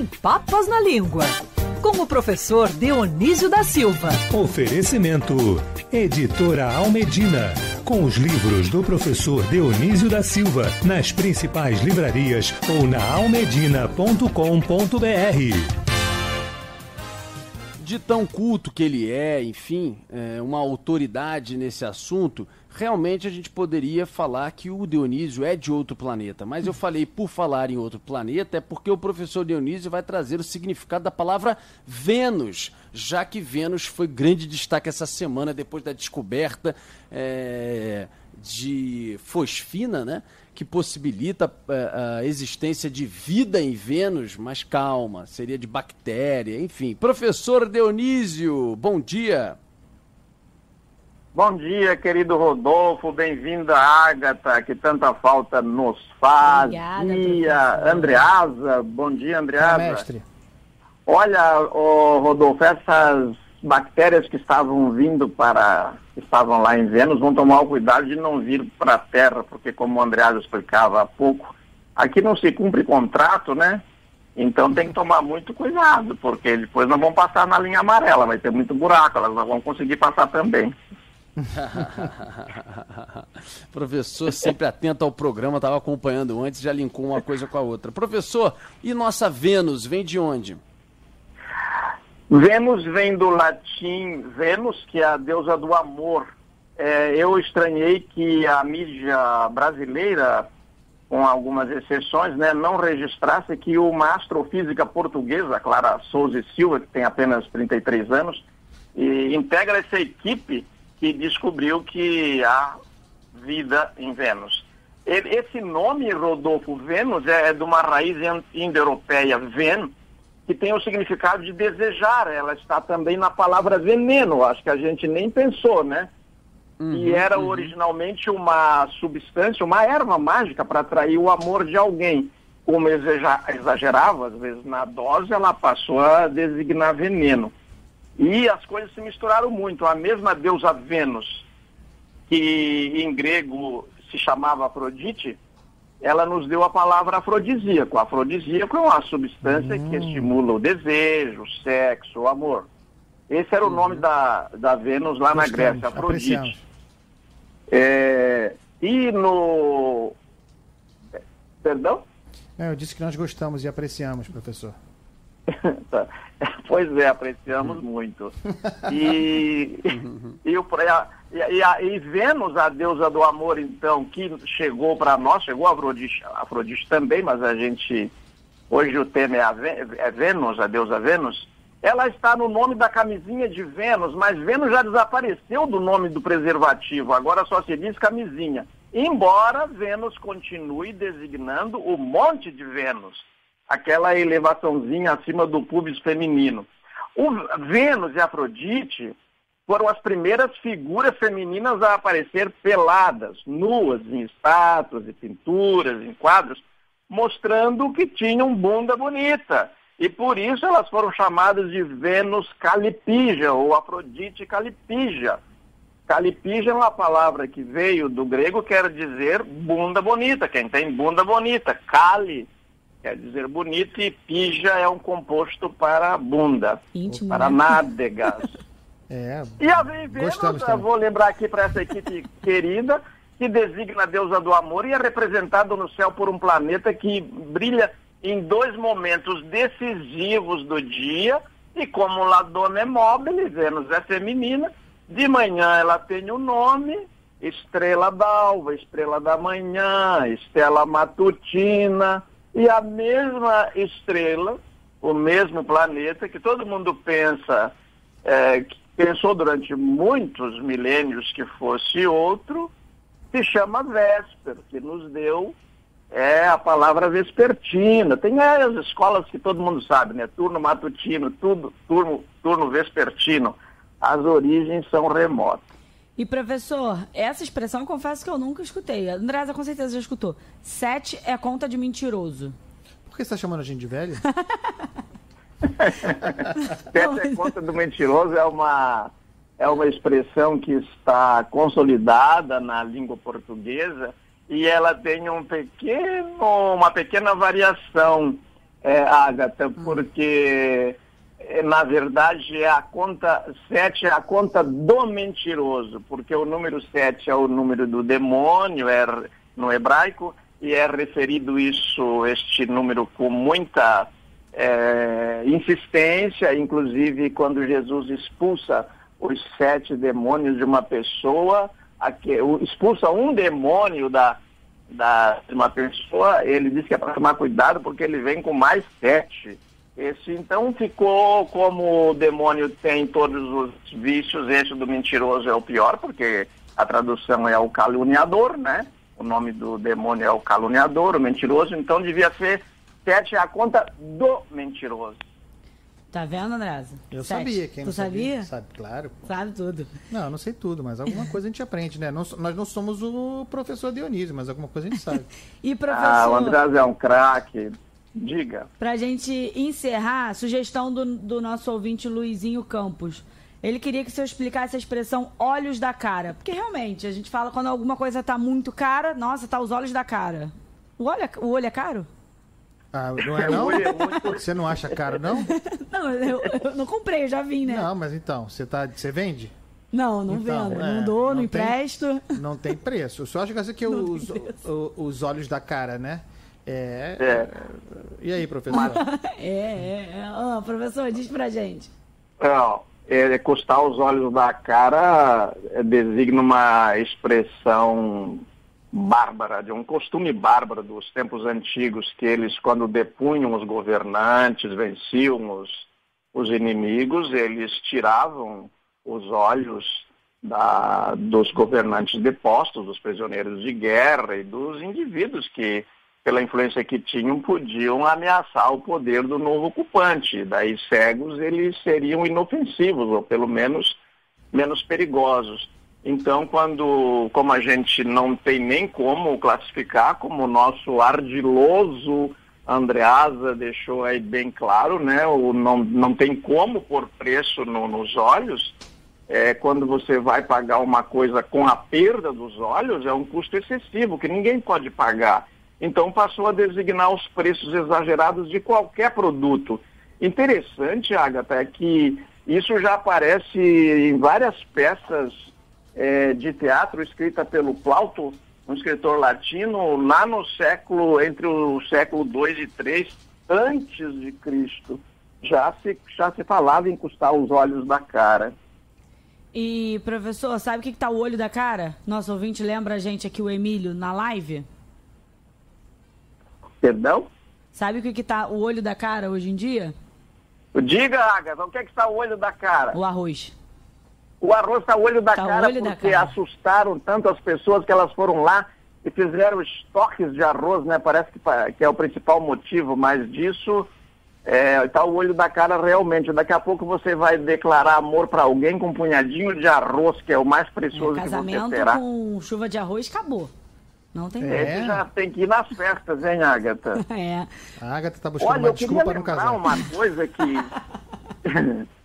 sem papas na língua. Com o professor Dionísio da Silva. Oferecimento: Editora Almedina. Com os livros do professor Dionísio da Silva nas principais livrarias ou na almedina.com.br. De tão culto que ele é, enfim, é uma autoridade nesse assunto, realmente a gente poderia falar que o Dionísio é de outro planeta. Mas eu falei por falar em outro planeta é porque o professor Dionísio vai trazer o significado da palavra Vênus, já que Vênus foi grande destaque essa semana depois da descoberta é, de fosfina, né? Que possibilita é, a existência de vida em Vênus, mas calma, seria de bactéria, enfim. Professor Dionísio, bom dia. Bom dia, querido Rodolfo, bem-vinda, Agatha, que tanta falta nos faz. Obrigada, a Andreasa, bom dia, Andreasa. mestre. Olha, ô, Rodolfo, essas bactérias que estavam vindo para, estavam lá em Vênus, vão tomar o cuidado de não vir para a Terra, porque como o Andreasa explicava há pouco, aqui não se cumpre contrato, né? Então tem que tomar muito cuidado, porque depois não vão passar na linha amarela, vai ter muito buraco, elas não vão conseguir passar também. Professor, sempre atento ao programa, estava acompanhando antes, já linkou uma coisa com a outra. Professor, e nossa Vênus vem de onde? Vênus vem do latim Vênus, que é a deusa do amor. É, eu estranhei que a mídia brasileira, com algumas exceções, né, não registrasse que uma astrofísica portuguesa, Clara Souza e Silva, que tem apenas 33 anos, e integra essa equipe que descobriu que há vida em Vênus. Esse nome, Rodolfo, Vênus, é de uma raiz in- indo-europeia, ven, que tem o significado de desejar. Ela está também na palavra veneno, acho que a gente nem pensou, né? e era originalmente uma substância, uma erva mágica para atrair o amor de alguém. Como exagerava, às vezes, na dose, ela passou a designar veneno. E as coisas se misturaram muito. A mesma deusa Vênus, que em grego se chamava Afrodite, ela nos deu a palavra afrodisíaco. Afrodisíaco é uma substância que estimula o desejo, o sexo, o amor. Esse era o nome da, da Vênus lá na Gostamos, Grécia, Afrodite. É, e no. Perdão? É, eu disse que nós gostamos e apreciamos, professor. Tá. Pois é, apreciamos muito. E, e, o, a- e a- e Vênus, a deusa do amor, então, que chegou para nós, chegou a Afrodite, Afrodite também, mas a gente. Hoje o tema é, a é Vênus, a deusa Vênus. Ela está no nome da camisinha de Vênus, mas Vênus já desapareceu do nome do preservativo, agora só se diz camisinha. Embora Vênus continue designando o monte de Vênus aquela elevaçãozinha acima do pubis feminino. O Vênus e Afrodite foram as primeiras figuras femininas a aparecer peladas, nuas, em estátuas e pinturas, em quadros, mostrando que tinham bunda bonita. E por isso elas foram chamadas de Vênus calipija ou Afrodite calipija. Calipija é uma palavra que veio do grego, quer dizer bunda bonita. Quem tem bunda bonita, cali quer dizer bonito e pija é um composto para bunda, Íntimo, para né? nádegas. É, E a Vem Vênus, eu vou lembrar aqui para essa equipe querida, que designa a deusa do amor e é representado no céu por um planeta que brilha em dois momentos decisivos do dia, e como Ladona é móvel, Vênus é feminina, de manhã ela tem o nome, estrela d'alva, estrela da manhã, estela matutina, e a mesma estrela, o mesmo planeta, que todo mundo pensa é, que pensou durante muitos milênios que fosse outro, se chama Vésper, que nos deu é a palavra vespertina. Tem as escolas que todo mundo sabe, né? Turno matutino, tudo, turno, turno vespertino. As origens são remotas. E professor, essa expressão confesso que eu nunca escutei. A Andresa com certeza já escutou. Sete é conta de mentiroso. por que você está chamando a gente de velho? Sete é conta do mentiroso é uma, é uma expressão que está consolidada na língua portuguesa e ela tem um pequeno, uma pequena variação. é, Agatha, porque é, na verdade é a conta 7 é a conta do mentiroso, porque o número 7 é o número do demônio é, no hebraico e é referido isso, este número com muita é, insistência, inclusive quando Jesus expulsa os sete demônios de uma pessoa, expulsa um demônio da, da, de uma pessoa, ele diz que é para tomar cuidado porque ele vem com mais sete. Esse então ficou como o demônio tem todos os vícios, esse do mentiroso é o pior, porque a tradução é o caluniador, né? O nome do demônio é o caluniador, o mentiroso, então devia ser sete é a conta do mentiroso. Tá vendo, Andresa? Eu Sete. sabia. Quem tu não sabia? Sabe, claro. pô. Sabe tudo. Não, eu não sei tudo, mas alguma coisa a gente aprende, né? Não- nós não somos o professor Dionísio, mas alguma coisa a gente sabe. E Ah, o professor, Andrés é um craque. Diga. pra gente encerrar, sugestão do, do nosso ouvinte Luizinho Campos. Ele queria que você explicasse a expressão olhos da cara. Porque realmente, a gente fala quando alguma coisa tá muito cara, nossa, tá os olhos da cara. O olho, é- o olho é caro? Ah, não é não? Você não acha caro, não? Não, eu, eu não comprei, eu já vim, né? Não, mas então, você, tá, você vende? Não, não Então, vendo. é, não dou, não, não tem- empresto. Não tem preço. Eu só acho que essa aqui é os, o- os olhos da cara, né? É. É. E aí, professor? É, é, é. Ah, professor, diz pra gente. Não, é, custar os olhos da cara é, designa uma expressão bárbara, de um costume bárbaro dos tempos antigos, que eles, quando depunham os governantes, venciam os, os inimigos, eles tiravam os olhos da, dos governantes depostos, dos prisioneiros de guerra e dos indivíduos que, pela influência que tinham, podiam ameaçar o poder do novo ocupante. Daí, cegos, eles seriam inofensivos, ou pelo menos menos perigosos. Então, quando, como a gente não tem nem como classificar, como o nosso ardiloso Andreasa deixou aí bem claro, né? O não, não tem como pôr preço no- nos olhos. É, quando você vai pagar uma coisa com a perda dos olhos, é um custo excessivo que ninguém pode pagar. Então passou a designar os preços exagerados de qualquer produto. Interessante, Agatha, é que isso já aparece em várias peças eh, de teatro escrita pelo Plauto, um escritor latino, lá no século, entre o século II e III, antes de Cristo. Já se, já se falava em custar os olhos da cara. E, professor, sabe o que, que tá o olho da cara? Nosso ouvinte lembra a gente aqui, o Emílio, na live? Perdão? Sabe o que, que tá o olho da cara hoje em dia? Diga, Agatha, o que é que está o olho da cara? O arroz. O arroz está o olho da Tá cara olho da porque cara. assustaram tanto as pessoas que elas foram lá e fizeram estoques de arroz, né? Parece que, que é o principal motivo, mas disso está o olho da cara realmente. Daqui a pouco você vai declarar amor para alguém com um punhadinho de arroz, que é o mais precioso que você Casamento terá. com chuva de arroz, acabou. Não tem É. Esse já tem que ir nas festas, hein, Agatha? É. A Agatha tá buscando Olha, uma eu queria desculpa para não lembrar casar. uma coisa que.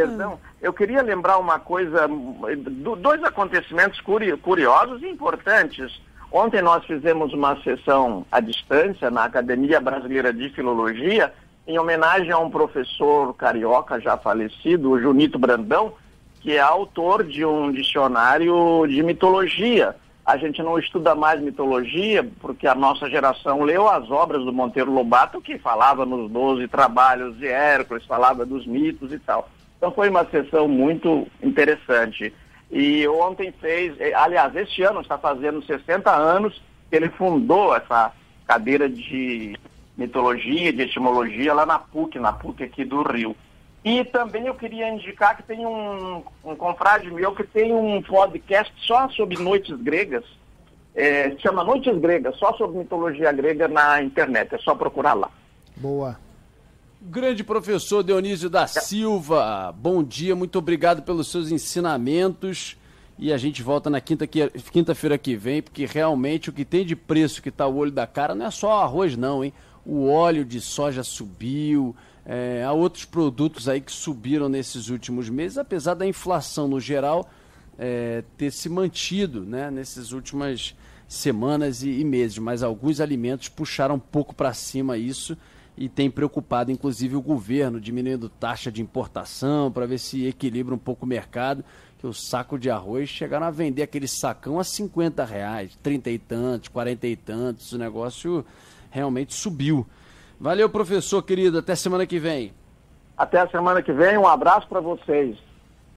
Perdão, eu queria lembrar uma coisa, do- dois acontecimentos curi- curiosos e importantes. Ontem nós fizemos uma sessão à distância na Academia Brasileira de Filologia, em homenagem a um professor carioca já falecido, o Junito Brandão, que é autor de um dicionário de mitologia. A gente não estuda mais mitologia, porque a nossa geração leu as obras do Monteiro Lobato, que falava nos 12 trabalhos de Hércules, falava dos mitos e tal. Então foi uma sessão muito interessante. E ontem fez, eh, aliás, este ano está fazendo 60 anos que ele fundou essa cadeira de mitologia, de etimologia lá na PUC, na PUC aqui do Rio. E também eu queria indicar que tem um, um confrade meu que tem um podcast só sobre noites gregas, eh, chama Noites Gregas, só sobre mitologia grega na internet, é só procurar lá. Boa. Grande professor Dionísio da Silva, bom dia, muito obrigado pelos seus ensinamentos. E a gente volta na quinta que- quinta-feira que vem, porque realmente o que tem de preço que tá o olho da cara não é só arroz, não, hein? O óleo de soja subiu, é, há outros produtos aí que subiram nesses últimos meses, apesar da inflação no geral é, ter se mantido né, nesses últimas, semanas e, e meses, mas alguns alimentos puxaram um pouco para cima isso e tem preocupado inclusive o governo, diminuindo taxa de importação para ver se equilibra um pouco o mercado, que o saco de arroz chegaram a vender aquele sacão a 50 reais, 30 e tantos, 40 e tantos, o negócio realmente subiu. Valeu, professor querido, até semana que vem. Até a semana que vem, um abraço para vocês.